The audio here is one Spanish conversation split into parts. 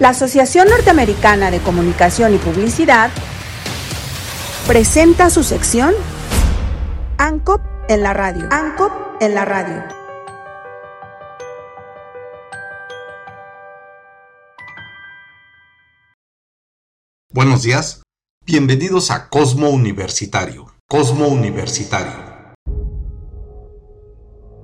La Asociación Norteamericana de Comunicación y Publicidad presenta su sección ANCOP en la radio. ANCOP en la radio. Buenos días, bienvenidos a Cosmo Universitario. Cosmo Universitario.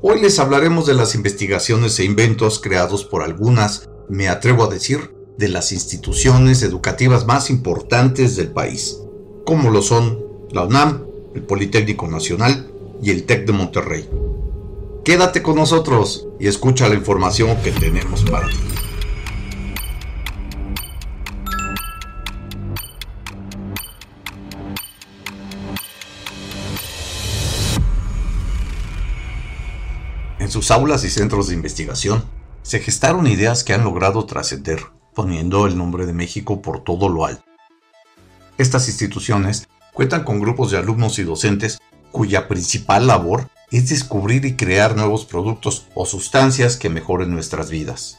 Hoy les hablaremos de las investigaciones e inventos creados por algunas, me atrevo a decir, de las instituciones educativas más importantes del país, como lo son la UNAM, el Politécnico Nacional y el TEC de Monterrey. Quédate con nosotros y escucha la información que tenemos para ti. En sus aulas y centros de investigación se gestaron ideas que han logrado trascender poniendo el nombre de México por todo lo alto. Estas instituciones cuentan con grupos de alumnos y docentes cuya principal labor es descubrir y crear nuevos productos o sustancias que mejoren nuestras vidas.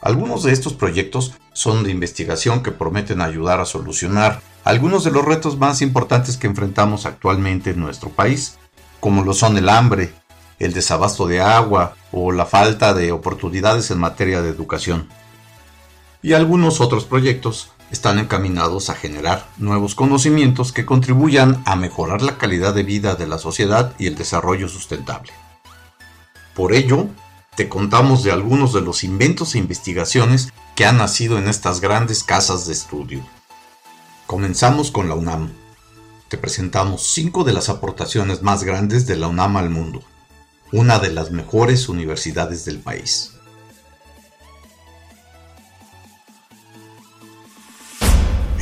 Algunos de estos proyectos son de investigación que prometen ayudar a solucionar algunos de los retos más importantes que enfrentamos actualmente en nuestro país, como lo son el hambre, el desabasto de agua o la falta de oportunidades en materia de educación y algunos otros proyectos están encaminados a generar nuevos conocimientos que contribuyan a mejorar la calidad de vida de la sociedad y el desarrollo sustentable. Por ello, te contamos de algunos de los inventos e investigaciones que han nacido en estas grandes casas de estudio. Comenzamos con la UNAM. Te presentamos cinco de las aportaciones más grandes de la UNAM al mundo, una de las mejores universidades del país.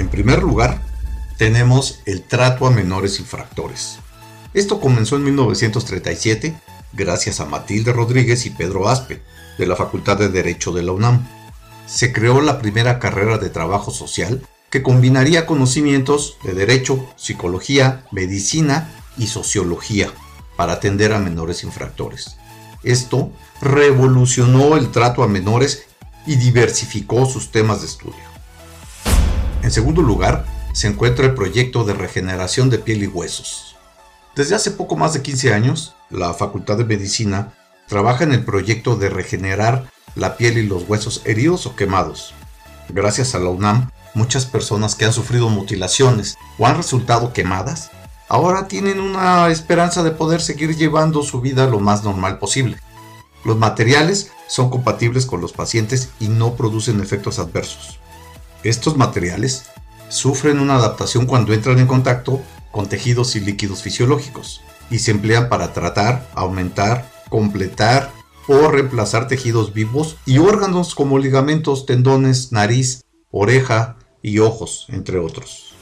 Primer lugar, tenemos el trato a menores infractores. Esto comenzó en 1937 gracias a Matilde Rodríguez y Pedro Aspe, de la Facultad de Derecho de la UNAM. Se creó la primera carrera de trabajo social que combinaría conocimientos de derecho, psicología, medicina y sociología para atender a menores infractores. Esto revolucionó el trato a menores y diversificó sus temas de estudio. En segundo lugar, se encuentra el proyecto de regeneración de piel y huesos. Desde hace poco más de 15 años, la Facultad de Medicina trabaja en el proyecto de regenerar la piel y los huesos heridos o quemados. Gracias a la UNAM, muchas personas que han sufrido mutilaciones o han resultado quemadas, ahora tienen una esperanza de poder seguir llevando su vida lo más normal posible. Los materiales son compatibles con los pacientes y no producen efectos adversos. Estos materiales sufren una adaptación cuando entran en contacto con tejidos y líquidos fisiológicos y se emplean para tratar, aumentar, completar o reemplazar tejidos vivos y órganos como ligamentos, tendones, nariz, oreja y ojos, entre otros.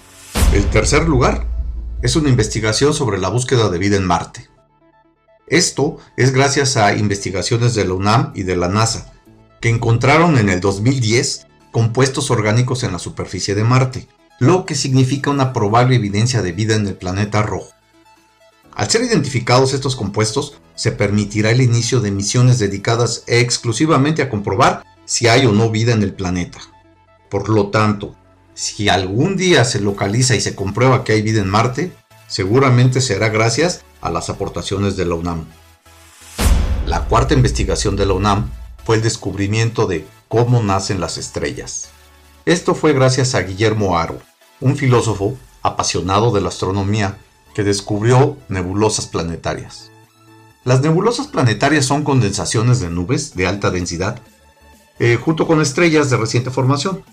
El tercer lugar es una investigación sobre la búsqueda de vida en Marte. Esto es gracias a investigaciones de la UNAM y de la NASA, que encontraron en el 2010 compuestos orgánicos en la superficie de Marte, lo que significa una probable evidencia de vida en el planeta rojo. Al ser identificados estos compuestos, se permitirá el inicio de misiones dedicadas exclusivamente a comprobar si hay o no vida en el planeta. Por lo tanto, si algún día se localiza y se comprueba que hay vida en Marte, seguramente será gracias a las aportaciones de la UNAM. La cuarta investigación de la UNAM fue el descubrimiento de cómo nacen las estrellas. Esto fue gracias a Guillermo Aro, un filósofo apasionado de la astronomía que descubrió nebulosas planetarias. Las nebulosas planetarias son condensaciones de nubes de alta densidad, eh, junto con estrellas de reciente formación.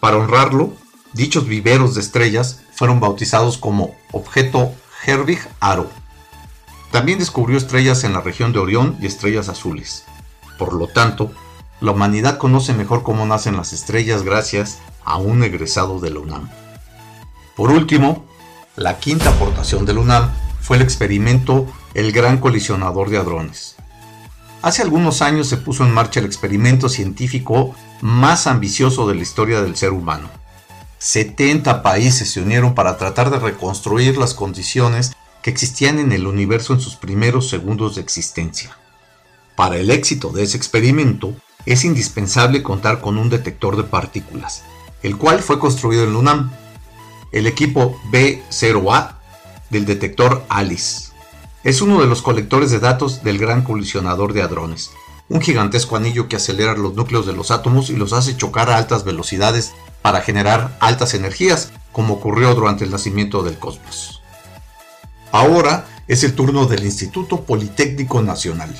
Para honrarlo, dichos viveros de estrellas fueron bautizados como objeto Herwig Aro. También descubrió estrellas en la región de Orión y estrellas azules. Por lo tanto, la humanidad conoce mejor cómo nacen las estrellas gracias a un egresado de la UNAM. Por último, la quinta aportación de la UNAM fue el experimento El Gran Colisionador de Hadrones. Hace algunos años se puso en marcha el experimento científico más ambicioso de la historia del ser humano. 70 países se unieron para tratar de reconstruir las condiciones que existían en el universo en sus primeros segundos de existencia. Para el éxito de ese experimento, es indispensable contar con un detector de partículas, el cual fue construido en Lunam. El equipo B0A del detector ALICE. Es uno de los colectores de datos del Gran Colisionador de Hadrones, un gigantesco anillo que acelera los núcleos de los átomos y los hace chocar a altas velocidades para generar altas energías, como ocurrió durante el nacimiento del cosmos. Ahora es el turno del Instituto Politécnico Nacional.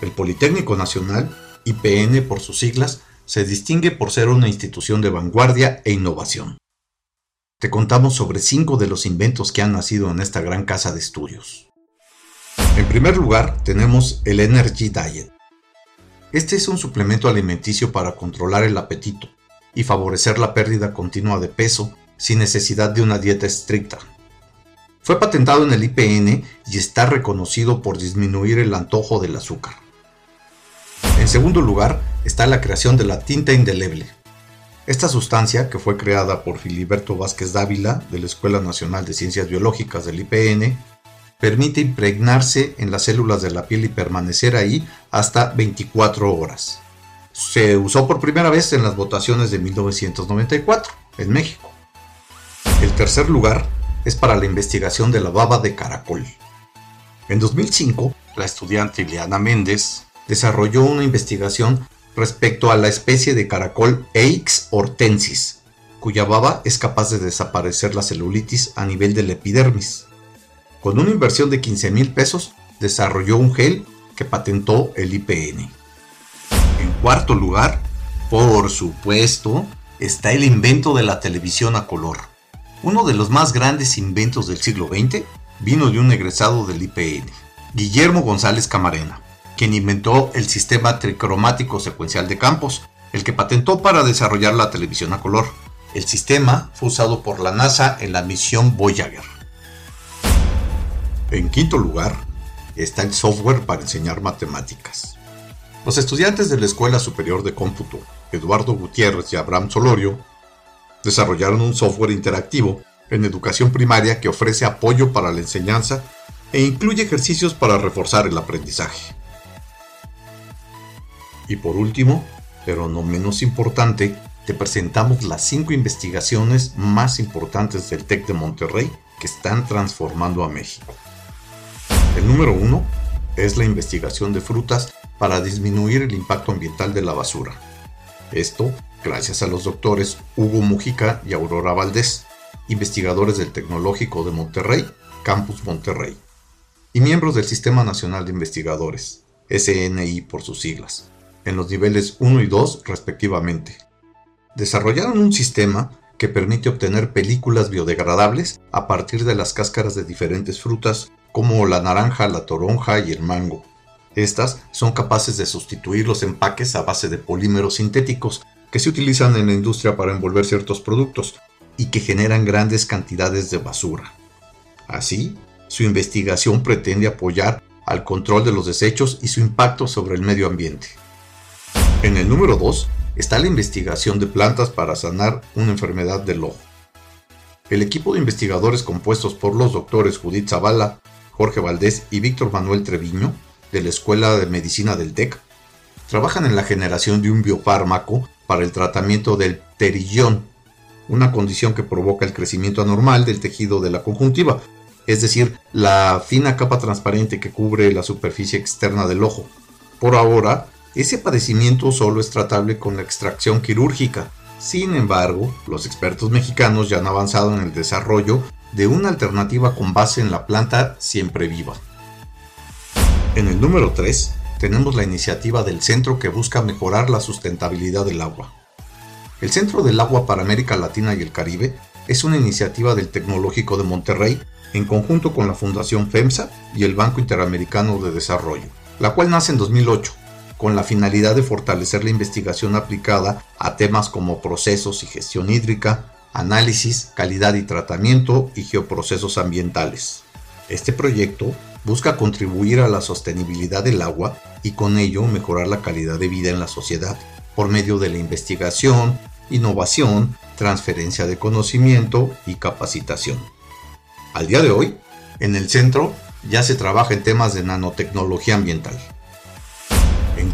El Politécnico Nacional, IPN por sus siglas, se distingue por ser una institución de vanguardia e innovación. Te contamos sobre cinco de los inventos que han nacido en esta gran casa de estudios. En primer lugar, tenemos el Energy Diet. Este es un suplemento alimenticio para controlar el apetito y favorecer la pérdida continua de peso sin necesidad de una dieta estricta. Fue patentado en el IPN y está reconocido por disminuir el antojo del azúcar. En segundo lugar está la creación de la tinta indeleble. Esta sustancia, que fue creada por Filiberto Vázquez Dávila de la Escuela Nacional de Ciencias Biológicas del IPN, permite impregnarse en las células de la piel y permanecer ahí hasta 24 horas. Se usó por primera vez en las votaciones de 1994 en México. El tercer lugar es para la investigación de la baba de caracol. En 2005, la estudiante Ileana Méndez desarrolló una investigación respecto a la especie de caracol Eix hortensis, cuya baba es capaz de desaparecer la celulitis a nivel de la epidermis. Con una inversión de 15 mil pesos, desarrolló un gel que patentó el IPN. En cuarto lugar, por supuesto, está el invento de la televisión a color. Uno de los más grandes inventos del siglo XX vino de un egresado del IPN, Guillermo González Camarena, quien inventó el sistema tricromático secuencial de campos, el que patentó para desarrollar la televisión a color. El sistema fue usado por la NASA en la misión Voyager. En quinto lugar, está el software para enseñar matemáticas. Los estudiantes de la Escuela Superior de Cómputo, Eduardo Gutiérrez y Abraham Solorio, desarrollaron un software interactivo en educación primaria que ofrece apoyo para la enseñanza e incluye ejercicios para reforzar el aprendizaje. Y por último, pero no menos importante, te presentamos las cinco investigaciones más importantes del TEC de Monterrey que están transformando a México. El número uno es la investigación de frutas para disminuir el impacto ambiental de la basura. Esto gracias a los doctores Hugo Mujica y Aurora Valdés, investigadores del Tecnológico de Monterrey, Campus Monterrey, y miembros del Sistema Nacional de Investigadores, SNI por sus siglas, en los niveles 1 y 2 respectivamente. Desarrollaron un sistema que permite obtener películas biodegradables a partir de las cáscaras de diferentes frutas como la naranja, la toronja y el mango. Estas son capaces de sustituir los empaques a base de polímeros sintéticos que se utilizan en la industria para envolver ciertos productos y que generan grandes cantidades de basura. Así, su investigación pretende apoyar al control de los desechos y su impacto sobre el medio ambiente. En el número 2 está la investigación de plantas para sanar una enfermedad del ojo. El equipo de investigadores compuestos por los doctores Judith Zavala, Jorge Valdés y Víctor Manuel Treviño, de la Escuela de Medicina del TEC, trabajan en la generación de un biofármaco para el tratamiento del terillón, una condición que provoca el crecimiento anormal del tejido de la conjuntiva, es decir, la fina capa transparente que cubre la superficie externa del ojo. Por ahora, ese padecimiento solo es tratable con la extracción quirúrgica. Sin embargo, los expertos mexicanos ya han avanzado en el desarrollo de una alternativa con base en la planta siempre viva. En el número 3 tenemos la iniciativa del centro que busca mejorar la sustentabilidad del agua. El Centro del Agua para América Latina y el Caribe es una iniciativa del Tecnológico de Monterrey en conjunto con la Fundación FEMSA y el Banco Interamericano de Desarrollo, la cual nace en 2008 con la finalidad de fortalecer la investigación aplicada a temas como procesos y gestión hídrica, análisis, calidad y tratamiento y geoprocesos ambientales. Este proyecto busca contribuir a la sostenibilidad del agua y con ello mejorar la calidad de vida en la sociedad por medio de la investigación, innovación, transferencia de conocimiento y capacitación. Al día de hoy, en el centro ya se trabaja en temas de nanotecnología ambiental.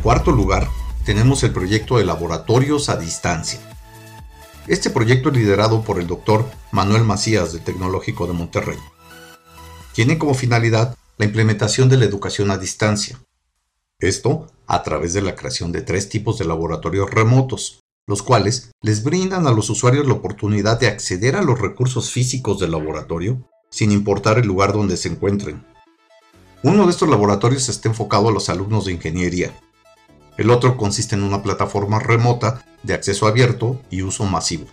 Cuarto lugar, tenemos el proyecto de laboratorios a distancia. Este proyecto es liderado por el doctor Manuel Macías del Tecnológico de Monterrey. Tiene como finalidad la implementación de la educación a distancia. Esto a través de la creación de tres tipos de laboratorios remotos, los cuales les brindan a los usuarios la oportunidad de acceder a los recursos físicos del laboratorio sin importar el lugar donde se encuentren. Uno de estos laboratorios está enfocado a los alumnos de ingeniería. El otro consiste en una plataforma remota de acceso abierto y uso masivo,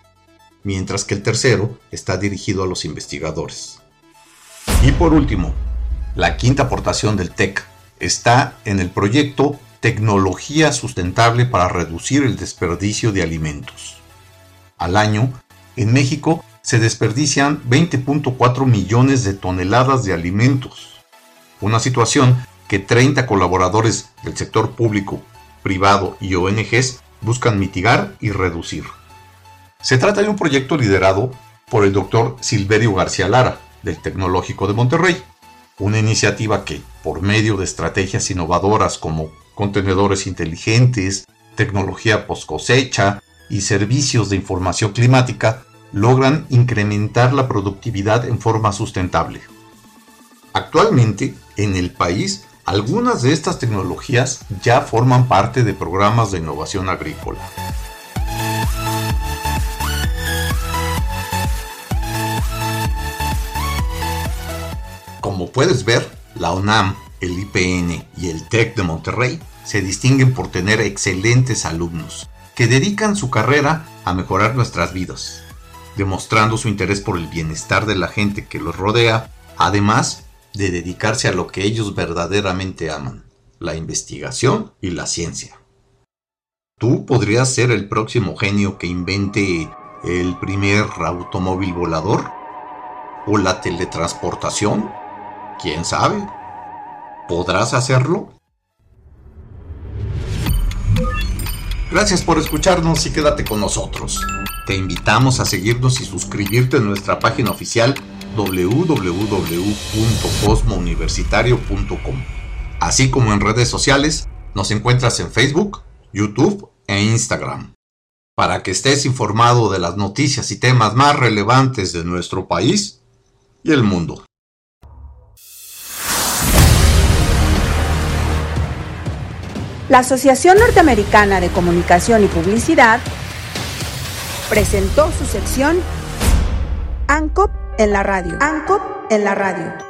mientras que el tercero está dirigido a los investigadores. Y por último, la quinta aportación del TEC está en el proyecto Tecnología Sustentable para Reducir el Desperdicio de Alimentos. Al año, en México se desperdician 20.4 millones de toneladas de alimentos, una situación que 30 colaboradores del sector público, privado y ONGs buscan mitigar y reducir. Se trata de un proyecto liderado por el doctor Silverio García Lara, del Tecnológico de Monterrey, una iniciativa que, por medio de estrategias innovadoras como contenedores inteligentes, tecnología post cosecha y servicios de información climática, logran incrementar la productividad en forma sustentable. Actualmente, en el país, algunas de estas tecnologías ya forman parte de programas de innovación agrícola. Como puedes ver, la UNAM, el IPN y el TEC de Monterrey se distinguen por tener excelentes alumnos que dedican su carrera a mejorar nuestras vidas, demostrando su interés por el bienestar de la gente que los rodea, además de dedicarse a lo que ellos verdaderamente aman, la investigación y la ciencia. Tú podrías ser el próximo genio que invente el primer automóvil volador o la teletransportación ¿Quién sabe? ¿Podrás hacerlo? Gracias por escucharnos y quédate con nosotros. Te invitamos a seguirnos y suscribirte en nuestra página oficial www.cosmouniversitario.com. Así como en redes sociales, nos encuentras en Facebook, YouTube e Instagram. Para que estés informado de las noticias y temas más relevantes de nuestro país y el mundo. La Asociación Norteamericana de Comunicación y Publicidad presentó su sección ANCOP en la radio. ANCOP en la radio.